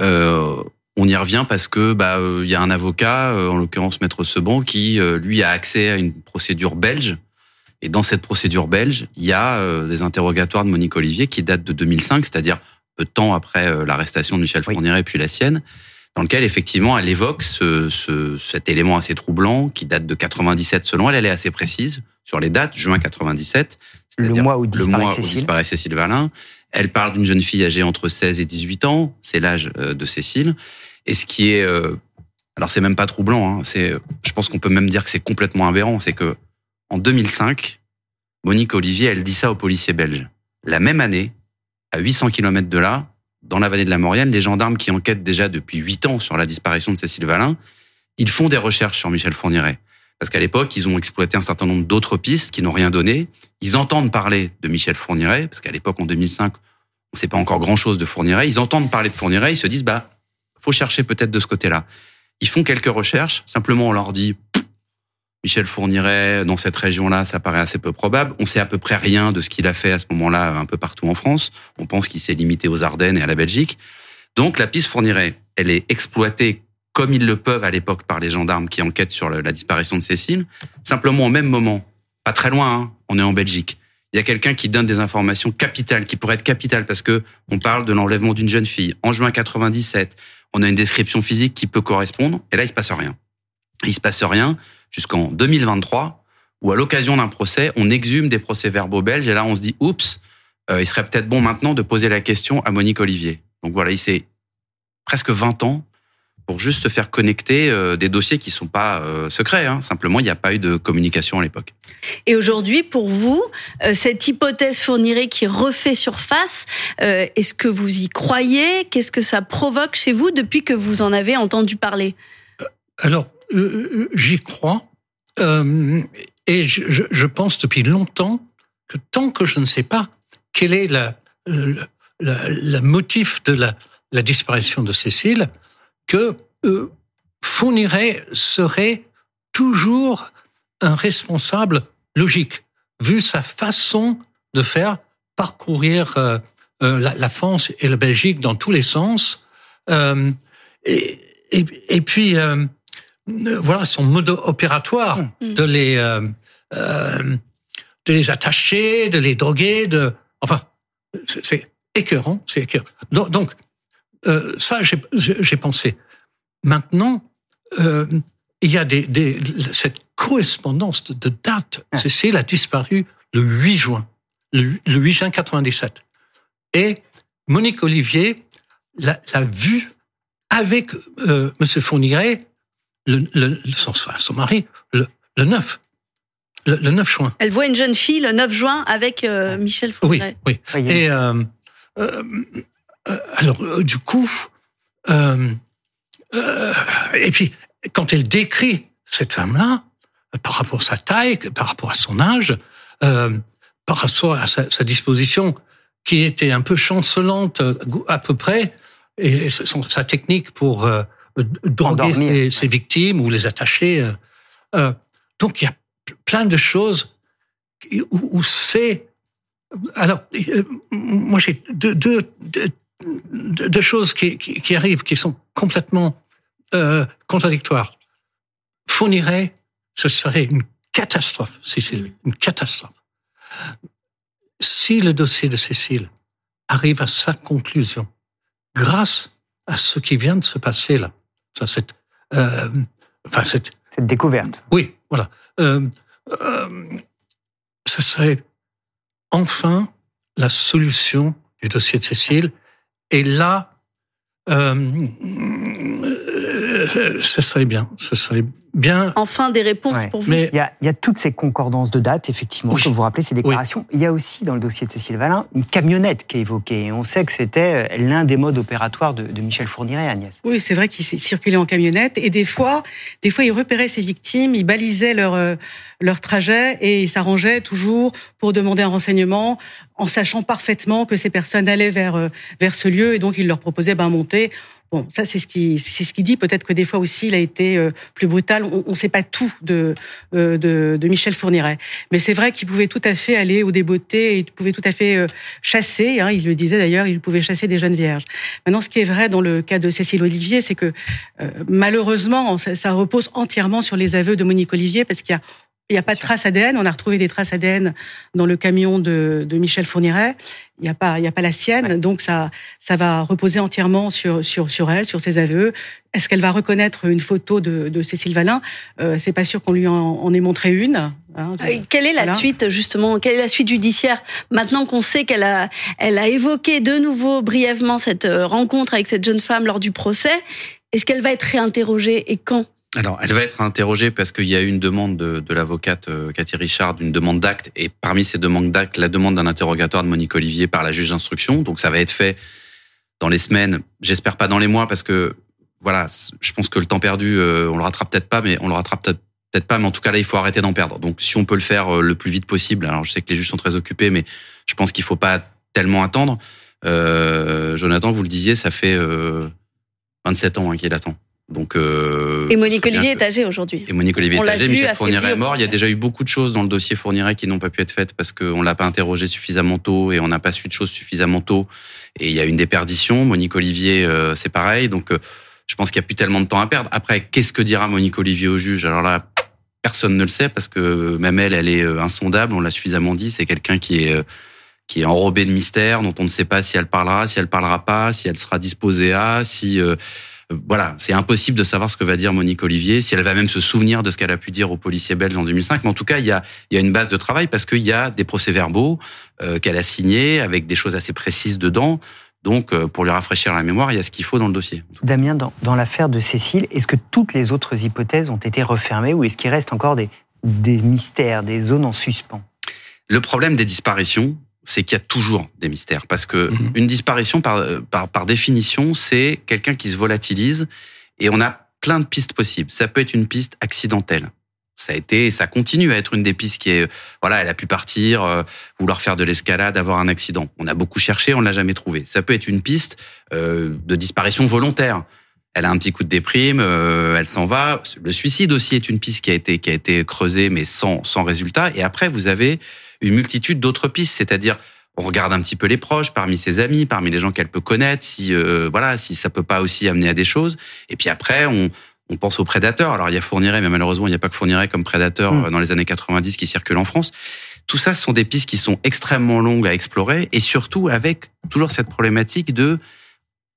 Euh, on y revient parce que bah euh, il y a un avocat, euh, en l'occurrence Maître Seban, qui euh, lui a accès à une procédure belge. Et dans cette procédure belge, il y a euh, des interrogatoires de Monique Olivier qui datent de 2005, c'est-à-dire peu de temps après l'arrestation de Michel Oui. Fourniret puis la sienne dans lequel effectivement elle évoque ce, ce- cet élément assez troublant qui date de 97 selon elle. Elle est assez précise sur les dates, juin 97. Le mois où le disparaît mois où Cécile. disparaît Cécile Valin. Elle parle d'une jeune fille âgée entre 16 et 18 ans, c'est l'âge euh, de Cécile. Et ce qui est, euh, alors c'est même pas troublant, hein, c'est, je pense qu'on peut même dire que c'est complètement aberrant, c'est que en 2005, Monique Olivier, elle dit ça aux policiers belges. La même année, à 800 km de là, dans la vallée de la Maurienne, les gendarmes qui enquêtent déjà depuis 8 ans sur la disparition de Cécile Valin, ils font des recherches sur Michel Fourniret. Parce qu'à l'époque, ils ont exploité un certain nombre d'autres pistes qui n'ont rien donné. Ils entendent parler de Michel Fourniret, parce qu'à l'époque, en 2005, on ne sait pas encore grand-chose de Fourniret. Ils entendent parler de Fourniret, ils se disent, bah, faut chercher peut-être de ce côté-là. Ils font quelques recherches, simplement on leur dit, Michel Fourniret, dans cette région-là, ça paraît assez peu probable. On sait à peu près rien de ce qu'il a fait à ce moment-là, un peu partout en France. On pense qu'il s'est limité aux Ardennes et à la Belgique. Donc la piste Fourniret, elle est exploitée comme ils le peuvent à l'époque par les gendarmes qui enquêtent sur la disparition de Cécile. Simplement au même moment, pas très loin, hein, on est en Belgique. Il y a quelqu'un qui donne des informations capitales, qui pourraient être capitales parce que on parle de l'enlèvement d'une jeune fille en juin 97. On a une description physique qui peut correspondre, et là il se passe rien. Il se passe rien jusqu'en 2023, où à l'occasion d'un procès, on exhume des procès-verbaux belges, et là on se dit, oups, euh, il serait peut-être bon maintenant de poser la question à Monique Olivier. Donc voilà, il s'est presque 20 ans pour juste se faire connecter euh, des dossiers qui sont pas euh, secrets. Hein. Simplement, il n'y a pas eu de communication à l'époque. Et aujourd'hui, pour vous, euh, cette hypothèse fournirait qui refait surface, euh, est-ce que vous y croyez? Qu'est-ce que ça provoque chez vous depuis que vous en avez entendu parler? Alors, euh, euh, j'y crois. Euh, et je, pense depuis longtemps que tant que je ne sais pas quel est la, le, la- le motif de la, la disparition de Cécile, que euh, serait toujours un responsable logique, vu sa façon de faire parcourir la, la France et la Belgique dans tous les sens. Et, et, puis, voilà son mode opératoire Mm. de les euh, euh, de les attacher, de les droguer, de enfin c'est- écœurant, c'est écœurant. Donc, donc, euh, ça j'ai pensé. Maintenant, euh, il y a des, des cette correspondance de, date. Cécile a disparu le 8 juin, le, le 8 juin 97. Et Monique Olivier l'a vue avec euh, Monsieur Fourniret, le, le, son, son mari, le, le 9. Le, le 9 juin. Elle voit une jeune fille le 9 juin avec euh, Michel Oui, Fourniret. oui. Et euh, euh, euh, alors, euh, du coup, euh, euh, et puis, quand elle décrit cette femme-là, par rapport à sa taille, par rapport à son âge, euh, par rapport à sa, sa disposition, qui était un peu chancelante à peu près, et son, sa technique pour euh, droguer Endormir. ses, ses victimes ou les attacher. euh, euh, donc, il y a plein de choses où, où c'est alors, euh, moi, j'ai deux, deux, deux, deux- deux choses qui, qui, qui arrivent qui sont complètement euh, contradictoires. Fournirait, ce serait une catastrophe, Cécile, une catastrophe. Si le dossier de Cécile arrive à sa conclusion, grâce à ce qui vient de se passer là, ça, cette, euh, enfin, cette, Cette découverte. oui, voilà. Euh, euh, ce serait enfin la solution du dossier de Cécile. Et là, euh, euh, ce serait bien. Ce serait bien. Enfin, des réponses Ouais. pour vous. Mais Il y, a, il y a toutes ces concordances de dates, effectivement, Oui. que vous rappelez, ces déclarations. Il y a aussi, dans le dossier de Cécile Valin, une camionnette qui est évoquée. Et on sait que c'était euh, l'un des modes opératoires de, de Michel Fourniret, Agnès. Oui, c'est vrai qu'il s'est circulé en camionnette et des fois, des fois, il repérait ses victimes, il balisait leur euh, leur trajet et il s'arrangeait toujours pour demander un renseignement en sachant parfaitement que ces personnes allaient vers euh, vers ce lieu et donc il leur proposait ben monter. Bon, ça c'est ce qui ce qu'il dit. Peut-être que des fois aussi il a été euh, plus brutal. On ne sait pas tout de, euh, de de Michel Fourniret, mais c'est vrai qu'il pouvait tout à fait aller au débeauté, il pouvait tout à fait euh, chasser. Hein, il le disait d'ailleurs, il pouvait chasser des jeunes vierges. Maintenant, ce qui est vrai dans le cas de Cécile Olivier, c'est que malheureusement, ça, ça repose entièrement sur les aveux de Monique Olivier, parce qu'il y a il n'y a pas de traces ADN. On a retrouvé des traces ADN dans le camion de, de Michel Fourniret. Il n'y a pas, il y a pas la sienne. Donc ça, ça va reposer entièrement sur sur sur elle, sur ses aveux. Est-ce qu'elle va reconnaître une photo de, de Cécile Valin? Euh, C'est pas sûr qu'on lui en, en ait montré une. hein, de- Euh, Quelle est la Voilà. suite justement? Quelle est la suite judiciaire? Maintenant qu'on sait qu'elle a, elle a évoqué de nouveau brièvement cette euh, rencontre avec cette jeune femme lors du procès, est-ce qu'elle va être réinterrogée et quand? Alors, elle va être interrogée parce qu'il y a eu une demande de, de l'avocate euh, Cathy Richard, une demande d'acte, et parmi ces demandes d'acte, la demande d'un interrogatoire de Monique Olivier par la juge d'instruction. Donc, ça va être fait dans les semaines, j'espère pas dans les mois, parce que voilà, je pense que le temps perdu, euh, on le rattrape peut-être pas, mais on le rattrape peut-être peut-être pas, mais en tout cas là, il faut arrêter d'en perdre. Donc, si on peut le faire euh, le plus vite possible, alors je sais que les juges sont très occupés, mais je pense qu'il faut pas tellement attendre. Euh, Jonathan, vous le disiez, ça fait euh, 27 ans hein, qu'il attend. Donc, euh, Et Monique Olivier est âgée aujourd'hui. et Monique Olivier On est âgée, Michel Fourniret est mort. Il y a déjà eu beaucoup de choses dans le dossier Fourniret qui n'ont pas pu être faites parce qu'on l'a pas interrogé suffisamment tôt et on n'a pas su de choses suffisamment tôt. Et il y a une déperdition. Monique Olivier, euh, c'est pareil. Donc, euh, je pense qu'il n'y a plus tellement de temps à perdre. Après, qu'est-ce que dira Monique Olivier au juge? Alors là, personne ne le sait parce que même elle, elle est euh, insondable. On l'a suffisamment dit. C'est quelqu'un qui est euh, qui est enrobé de mystère, dont on ne sait pas si elle parlera, si elle parlera pas, si elle sera disposée à, si euh, voilà, c'est impossible de savoir ce que va dire Monique Olivier, si elle va même se souvenir de ce qu'elle a pu dire aux policiers belges en 2005. Mais en tout cas, il y a, il y a une base de travail parce qu'il y a des procès-verbaux euh, qu'elle a signés avec des choses assez précises dedans. Donc, euh, pour lui rafraîchir la mémoire, il y a ce qu'il faut dans le dossier. Damien, dans, dans l'affaire de Cécile, est-ce que toutes les autres hypothèses ont été refermées ou est-ce qu'il reste encore des, des mystères, des zones en suspens? Le problème des disparitions, c'est qu'il y a toujours des mystères. Parce que Mhm. une disparition, par, par, par définition, c'est quelqu'un qui se volatilise et on a plein de pistes possibles. Ça peut être une piste accidentelle. Ça a été, ça continue à être une des pistes qui est, voilà, elle a pu partir, euh, vouloir faire de l'escalade, avoir un accident. On a beaucoup cherché, on l'a jamais trouvé. Ça peut être une piste euh, de disparition volontaire. Elle a un petit coup de déprime, euh, elle s'en va. Le suicide aussi est une piste qui a été qui a été creusée, mais sans sans résultat. Et après, vous avez une multitude d'autres pistes, c'est-à-dire on regarde un petit peu les proches, parmi ses amis, parmi les gens qu'elle peut connaître, si euh, voilà, si ça peut pas aussi amener à des choses. Et puis après, on on pense aux prédateurs. Alors il y a Fourniret, mais malheureusement il n'y a pas que Fourniret comme prédateur Mm. euh, dans les années 90 qui circule en France. Tout ça, ce sont des pistes qui sont extrêmement longues à explorer et surtout avec toujours cette problématique de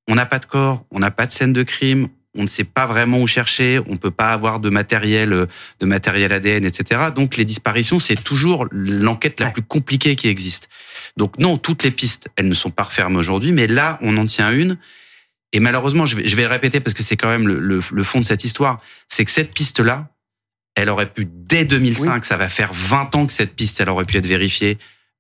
on n'a pas de corps, on n'a pas de scène de crime, on ne sait pas vraiment où chercher, on peut pas avoir de matériel, euh, de matériel ADN, etc. Donc les disparitions, c'est toujours l'enquête la plus compliquée qui existe. Donc non, toutes les pistes, elles ne sont pas refermées aujourd'hui, mais là, on en tient une. Et malheureusement, je vais, je vais le répéter parce que c'est quand même le, le, le, fond de cette histoire, c'est que cette piste-là, elle aurait pu, dès 2005, ça va faire 20 ans que cette piste, elle aurait pu être vérifiée,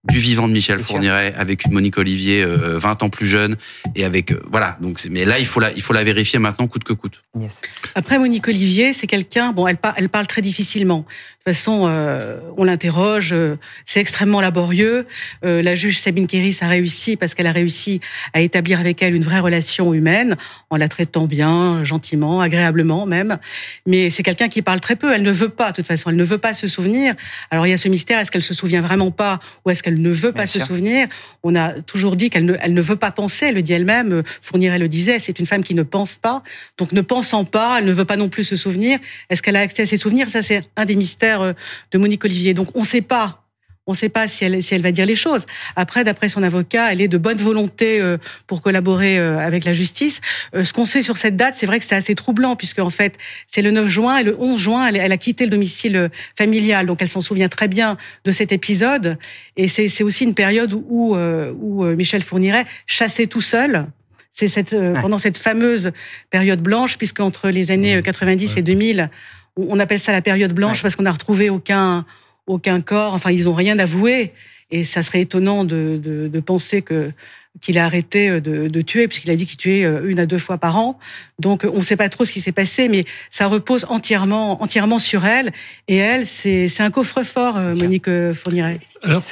du vivant de Michel Fourniret avec une Monique Olivier euh, 20 ans plus jeune et avec euh, voilà. Donc mais là il faut la il faut la vérifier maintenant coûte que coûte. Yes. Après Monique Olivier c'est quelqu'un bon elle, par, elle parle très difficilement. De toute façon euh, on l'interroge euh, c'est extrêmement laborieux. Euh, la juge Sabine Kéris a réussi parce qu'elle a réussi à établir avec elle une vraie relation humaine en la traitant bien gentiment agréablement même. Mais c'est quelqu'un qui parle très peu. Elle ne veut pas de toute façon elle ne veut pas se souvenir. Alors il y a ce mystère est-ce qu'elle se souvient vraiment pas ou est-ce qu'elle ne veut pas Bien se sûr. souvenir. On a toujours dit qu'elle ne, elle ne veut pas penser. Elle le dit elle-même. euh, Fourniret le disait. C'est une femme qui ne pense pas. Donc, ne pensant pas, elle ne veut pas non plus se souvenir. Est-ce qu'elle a accès à ses souvenirs? Ça, c'est un des mystères euh, de Monique Olivier. Donc, on ne sait pas. On ne sait pas si elle, si elle va dire les choses. Après, d'après son avocat, elle est de bonne volonté euh, pour collaborer euh, avec la justice. Euh, ce qu'on sait sur cette date, c'est vrai que c'est assez troublant, puisque en fait, c'est le 9 juin et le 11 juin, elle, elle a quitté le domicile familial. Donc, elle s'en souvient très bien de cet épisode. Et c'est aussi une période où, où, où Michel Fourniret chassait tout seul. C'est cette, Ouais. pendant cette fameuse période blanche, puisque entre les années euh, 90 et 2000, on on appelle ça la période blanche Ouais. parce qu'on n'a retrouvé aucun, aucun corps. Enfin, ils ont rien avoué. Et ça serait étonnant de, de, de penser que qu'il a arrêté euh, de, de tuer, puisqu'il a dit qu'il tuait euh, une à deux fois par an. Donc, on ne sait pas trop ce qui s'est passé, mais ça repose entièrement, entièrement sur elle. Et elle, c'est c'est un coffre-fort, euh. Monique Fourniret. Alors,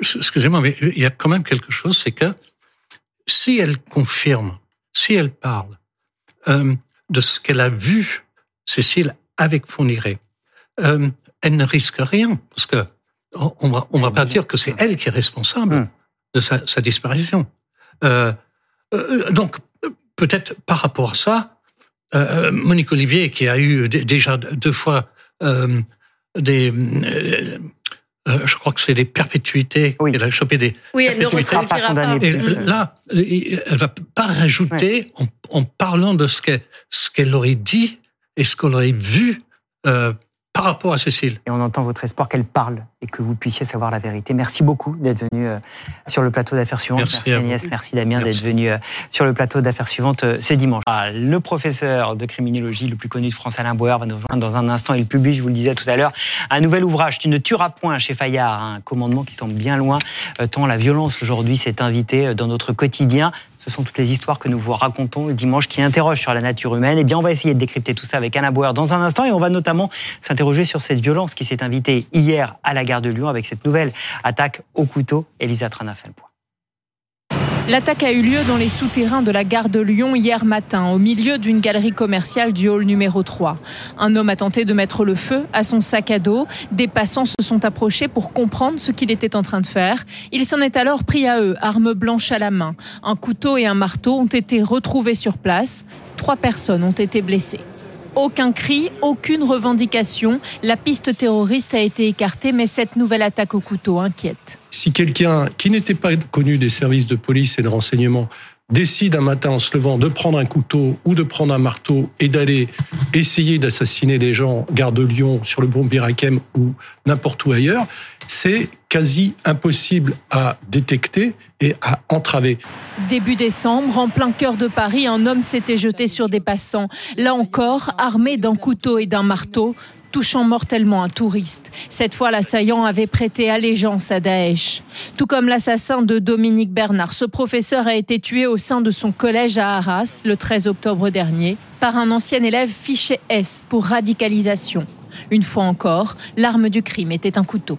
excusez-moi, mais il y a quand même quelque chose, c'est que si elle confirme, si elle parle euh, de ce qu'elle a vu, Cécile, avec Fourniret, euh, elle ne risque rien, parce que on on va, on va pas dire que c'est elle qui est responsable Hum. de sa, sa disparition. Euh, euh, donc, peut-être par rapport à ça, euh, Monique Olivier, qui a eu déjà deux fois euh, des, euh, euh, je crois que c'est des perpétuités, Oui. elle a chopé des. Oui, elle ne seras pas ressortira condamné pas. Et là, elle va pas rajouter en, en parlant de ce qu'elle aurait dit et ce qu'on aurait vu euh, par rapport à Cécile. Et on entend votre espoir qu'elle parle et que vous puissiez savoir la vérité. Merci beaucoup d'être venu euh, sur le plateau d'affaires suivantes. Merci. Agnès, merci Damien d'être venu euh, sur le plateau d'affaires suivantes euh, ce dimanche. Ah, le professeur de criminologie le plus connu de France, Alain Bauer, va nous rejoindre dans un instant. Il publie, je vous le disais tout à l'heure, un nouvel ouvrage, Tu ne tueras point chez Fayard, un commandement qui semble bien loin, tant la violence aujourd'hui s'est invitée dans notre quotidien. Ce sont toutes les histoires que nous vous racontons le dimanche qui interrogent sur la nature humaine. Eh bien, on va essayer de décrypter tout ça avec Alain Bauer dans un instant et on va notamment s'interroger sur cette violence qui s'est invitée hier à la gare de Lyon avec cette nouvelle attaque au couteau. Elisa Trana fait. L'attaque a eu lieu dans les souterrains de la gare de Lyon hier matin, au milieu d'une galerie commerciale du hall numéro 3. Un homme a tenté de mettre le feu à son sac à dos. Des passants se sont approchés pour comprendre ce qu'il était en train de faire. Il s'en est alors pris à eux, armes blanches à la main. Un couteau et un marteau ont été retrouvés sur place. Trois personnes ont été blessées. Aucun cri, aucune revendication. La piste terroriste a été écartée, mais cette nouvelle attaque au couteau inquiète. si quelqu'un qui n'était pas connu des services de police et de renseignement décide un matin en se levant de prendre un couteau ou de prendre un marteau et d'aller essayer d'assassiner des gens, gare de Lyon, sur le Bon Birakem ou n'importe où ailleurs, c'est quasi impossible à détecter et à entraver. Début décembre, en plein cœur de Paris, un homme s'était jeté sur des passants. Là encore, armé d'un couteau et d'un marteau, touchant mortellement un touriste. Cette fois, l'assaillant avait prêté allégeance à Daesh. Tout comme l'assassin de Dominique Bernard, ce professeur a été tué au sein de son collège à Arras le 13 octobre dernier par un ancien élève fiché S pour radicalisation. Une fois encore, l'arme du crime était un couteau.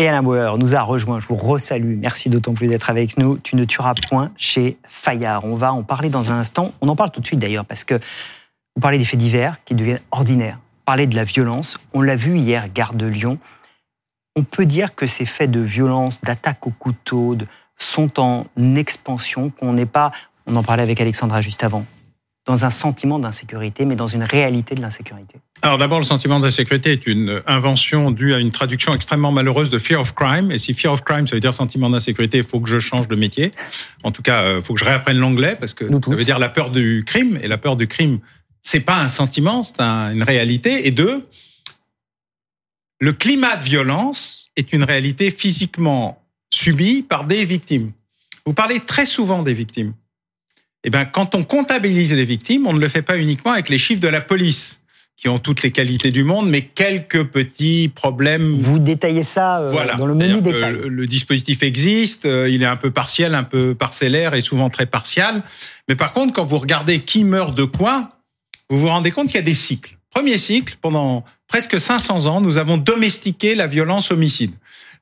Et Alain Bauer nous a rejoint. Je vous resalue. Merci d'autant plus d'être avec nous. Tu ne tueras point chez Fayard. On va en parler dans un instant. On en parle tout de suite d'ailleurs parce que vous parlez des faits divers qui deviennent ordinaires. Parler de la violence. On l'a vu hier, gare de Lyon. On peut dire que ces faits de violence, d'attaque au couteau, sont en expansion, qu'on n'est pas. On en parlait avec Alexandra juste avant. Dans un sentiment d'insécurité, mais dans une réalité de l'insécurité Alors d'abord, le sentiment d'insécurité est une invention due à une traduction extrêmement malheureuse de fear of crime. Et si fear of crime, ça veut dire sentiment d'insécurité, il faut que je change de métier. En tout cas, il faut que je réapprenne l'anglais parce que ça veut dire la peur du crime. Et la peur du crime, c'est pas un sentiment, c'est une réalité. Et deux, le climat de violence est une réalité physiquement subie par des victimes. Vous parlez très souvent des victimes. Eh bien, quand on comptabilise les victimes, on ne le fait pas uniquement avec les chiffres de la police, qui ont toutes les qualités du monde, mais quelques petits problèmes. Vous détaillez ça euh, dans le menu détail. Le, le, dispositif existe, euh, il est un peu partiel, un peu parcellaire et souvent très partial. Mais par contre, quand vous regardez qui meurt de quoi, vous vous rendez compte qu'il y a des cycles. Premier cycle, pendant presque 500 ans, nous avons domestiqué la violence homicide.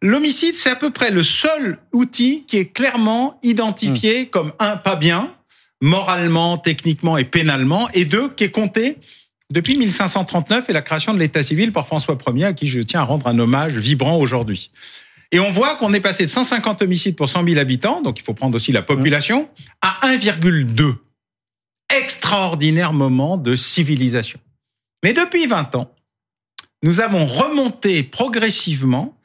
L'homicide, c'est à peu près le seul outil qui est clairement identifié mmh. comme un pas bien, moralement, techniquement et pénalement, et deux, qui est compté depuis 1539 et la création de l'État civil par François Ier, à qui je tiens à rendre un hommage vibrant aujourd'hui. Et on voit qu'on est passé de 150 homicides pour 100 000 habitants, donc il faut prendre aussi la population, à 1,2. Extraordinaire moment de civilisation. Mais depuis 20 ans, nous avons remonté progressivement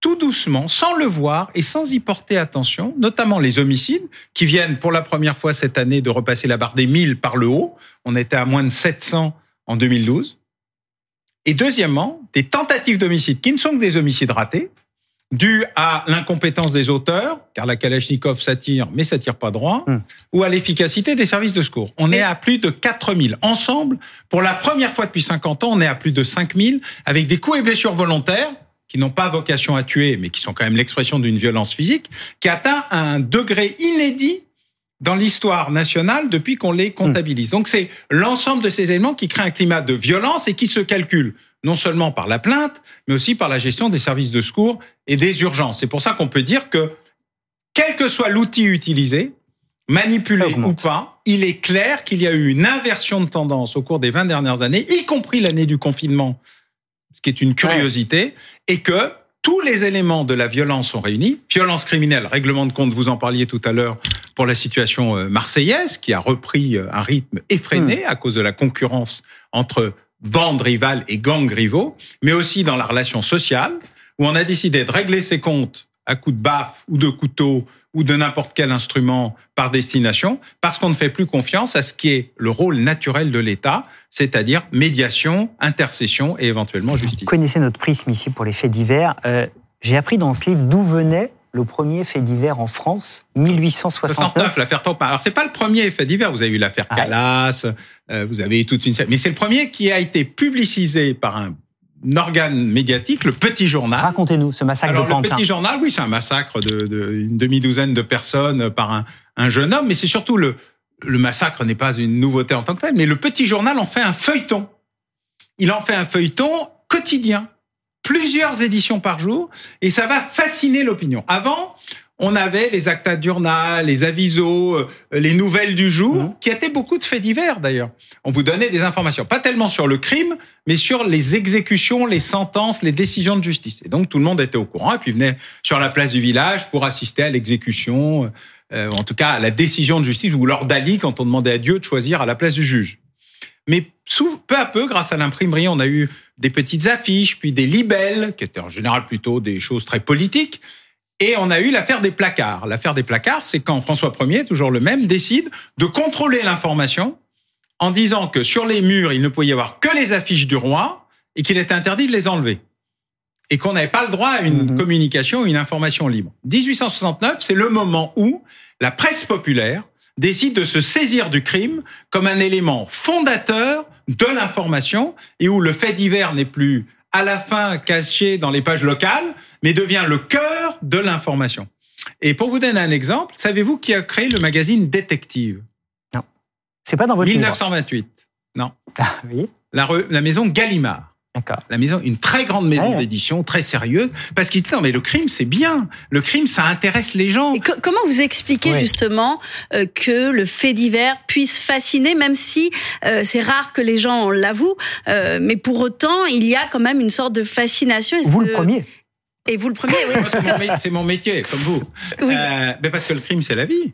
tout doucement, sans le voir et sans y porter attention, notamment les homicides, qui viennent pour la première fois cette année de repasser la barre des 1000 par le haut. On était à moins de 700 en 2012. Et deuxièmement, des tentatives d'homicide qui ne sont que des homicides ratés, dus à l'incompétence des auteurs, car la Kalachnikov s'attire, mais s'attire pas droit, hmm. ou à l'efficacité des services de secours. On est à plus de 4000. Ensemble, pour la première fois depuis 50 ans, on est à plus de 5000, avec des coups et blessures volontaires, qui n'ont pas vocation à tuer, mais qui sont quand même l'expression d'une violence physique, qui atteint un degré inédit dans l'histoire nationale depuis qu'on les comptabilise. Donc c'est l'ensemble de ces éléments qui créent un climat de violence et qui se calcule non seulement par la plainte, mais aussi par la gestion des services de secours et des urgences. C'est pour ça qu'on peut dire que, quel que soit l'outil utilisé, manipulé ou pas, il est clair qu'il y a eu une inversion de tendance au cours des 20 dernières années, y compris l'année du confinement qui est une curiosité, et que tous les éléments de la violence sont réunis. Violence criminelle, règlement de compte, vous en parliez tout à l'heure pour la situation euh, marseillaise, qui a repris euh, un rythme effréné hmm. à cause de la concurrence entre bandes rivales et gangs rivaux, mais aussi dans la relation sociale, où on a décidé de régler ses comptes à coups de baffe ou de couteau ou de n'importe quel instrument par destination, parce qu'on ne fait plus confiance à ce qui est le rôle naturel de l'État, c'est-à-dire médiation, intercession et éventuellement justice. Vous connaissez notre prisme ici pour les faits divers. Euh, j'ai appris dans ce livre d'où venait le premier fait divers en France, 1869. l'affaire Taupin. Alors c'est pas le premier fait divers. Vous avez eu l'affaire ah Calas, euh, vous avez eu toute une, mais c'est le premier qui a été publicisé par un organe médiatique, le Petit Journal. Racontez-nous ce massacre Alors, de Pantin. Le Petit Journal, oui, c'est un massacre d'une de, une demi-douzaine de personnes par un, un jeune homme, mais c'est surtout le, le massacre n'est pas une nouveauté en tant que tel, mais le Petit Journal en fait un feuilleton. Il en fait un feuilleton quotidien, plusieurs éditions par jour, et ça va fasciner l'opinion. Avant, on avait les actas journal, les avisos, euh, les nouvelles du jour, mmh. qui étaient beaucoup de faits divers d'ailleurs. On vous donnait des informations, pas tellement sur le crime, mais sur les exécutions, les sentences, les décisions de justice. Et donc tout le monde était au courant, et puis venait sur la place du village pour assister à l'exécution, euh, en tout cas à la décision de justice, ou lors d'Ali, quand on demandait à Dieu de choisir à la place du juge. Mais peu à peu, grâce à l'imprimerie, on a eu des petites affiches, puis des libelles, qui étaient en général plutôt des choses très politiques, et on a eu l'affaire des placards. L'affaire des placards, c'est quand François Ier, toujours le même, décide de contrôler l'information en disant que sur les murs, il ne pouvait y avoir que les affiches du roi et qu'il était interdit de les enlever. Et qu'on n'avait pas le droit à une mhm. communication, une information libre. 1869, c'est le moment où la presse populaire décide de se saisir du crime comme un élément fondateur de l'information et où le fait divers n'est plus à la fin caché dans les pages locales, mais devient le cœur de l'information. Et pour vous donner un exemple, savez-vous qui a créé le magazine Détective? Non. C'est pas dans votre 1928. Non. Ah, oui. La, la maison Gallimard. La maison, une très grande maison d'édition, très sérieuse, parce qu'ils disaient non mais le crime c'est bien, le crime ça intéresse les gens. comment vous expliquez justement euh, que le fait divers puisse fasciner, même si euh, c'est rare que les gens l'avouent, euh, mais pour autant il y a quand même une sorte de fascination. Vous le premier. Et vous le premier, oui. c'est mon métier, comme vous. mais parce que le crime c'est la vie.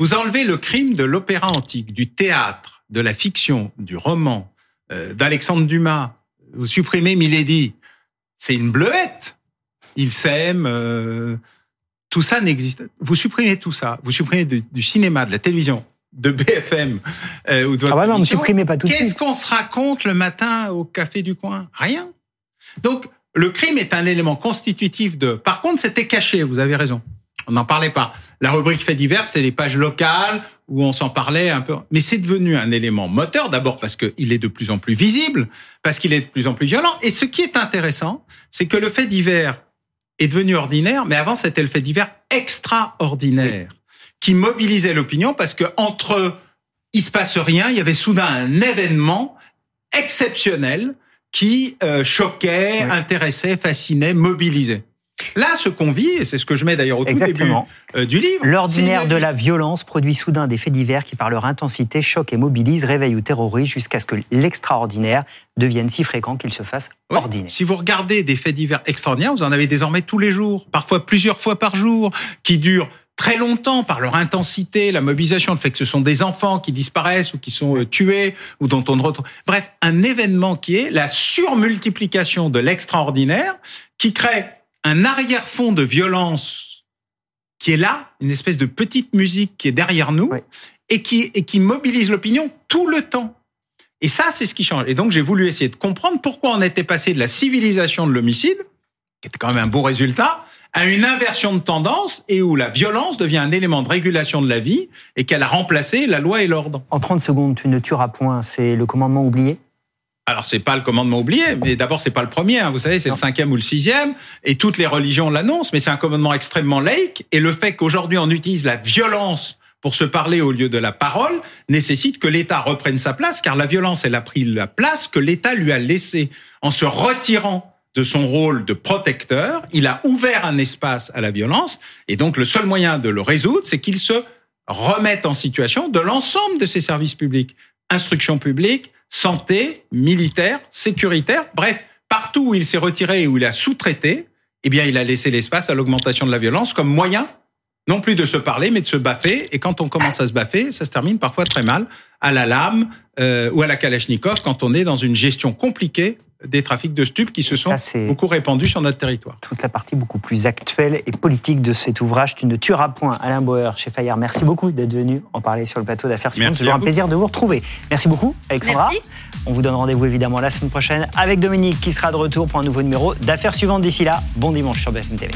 Vous enlevez le crime de l'opéra antique, du théâtre, de la fiction, du roman, d'Alexandre Dumas. Vous supprimez Milady. C'est une bleuette. Ils s'aiment. euh, tout ça n'existe. Vous supprimez tout ça. Vous supprimez du, du cinéma, de la télévision, de BFM euh, ou de votre Ah ouais, non, supprimez pas tout Qu'est-ce qu'on se raconte le matin au café du coin? Rien. Donc, le crime est un élément constitutif de. Par contre, c'était caché. Vous avez raison. On n'en parlait pas. La rubrique fait divers, c'est les pages locales où on s'en parlait un peu. Mais c'est devenu un élément moteur, d'abord parce qu'il est de plus en plus visible, parce qu'il est de plus en plus violent. Et ce qui est intéressant, c'est que le fait divers est devenu ordinaire, mais avant c'était le fait divers extraordinaire qui mobilisait l'opinion parce que entre il se passe rien, il y avait soudain un événement exceptionnel qui euh, choquait, intéressait, fascinait, mobilisait. Là, ce qu'on vit, et c'est ce que je mets d'ailleurs au tout Exactement. début euh, du livre, L'ordinaire de la violence produit soudain des faits divers qui, par leur intensité, choquent et mobilisent, réveillent ou terrorisent jusqu'à ce que l'extraordinaire devienne si fréquent qu'il se fasse ordinaire. Si vous regardez des faits divers extraordinaires, vous en avez désormais tous les jours, parfois plusieurs fois par jour, qui durent très longtemps par leur intensité, la mobilisation, le fait que ce sont des enfants qui disparaissent ou qui sont euh, tués ou dont on ne retrouve. Bref, un événement qui est la surmultiplication de l'extraordinaire qui crée un arrière-fond de violence qui est là, une espèce de petite musique qui est derrière nous et qui, et qui mobilise l'opinion tout le temps. Et ça, c'est ce qui change. Et donc, j'ai voulu essayer de comprendre pourquoi on était passé de la civilisation de l'homicide, qui était quand même un beau résultat, à une inversion de tendance et où la violence devient un élément de régulation de la vie et qu'elle a remplacé la loi et l'ordre. En 30 secondes, tu ne tueras point, c'est le commandement oublié Alors, c'est pas le commandement oublié, mais d'abord, c'est pas le premier. hein. Vous savez, c'est le cinquième ou le sixième, et toutes les religions l'annoncent. Mais c'est un commandement extrêmement laïque. Et le fait qu'aujourd'hui on utilise la violence pour se parler au lieu de la parole nécessite que l'État reprenne sa place, car la violence, elle a pris la place que l'État lui a laissée en se retirant de son rôle de protecteur. Il a ouvert un espace à la violence, et donc le seul moyen de le résoudre, c'est qu'il se remette en situation de l'ensemble de ses services publics, instruction publique, santé, militaire, sécuritaire, bref, partout où il s'est retiré et où il a sous-traité, eh bien, il a laissé l'espace à l'augmentation de la violence comme moyen, non plus de se parler, mais de se baffer. Et quand on commence à se baffer, ça se termine parfois très mal, à la lame euh, ou à la Kalachnikov, quand on est dans une gestion compliquée des trafics de stupes qui se sont Ça, beaucoup répandus sur notre territoire. toute la partie beaucoup plus actuelle et politique de cet ouvrage. Tu ne tueras point, Alain Bauer, chez Fayard. Merci beaucoup d'être venu en parler sur le plateau d'affaires C'est toujours un plaisir de vous retrouver. Merci beaucoup, Alexandra. Merci. On vous donne rendez-vous évidemment la semaine prochaine avec Dominique qui sera de retour pour un nouveau numéro d'affaires suivantes. D'ici là, bon dimanche sur BFM TV.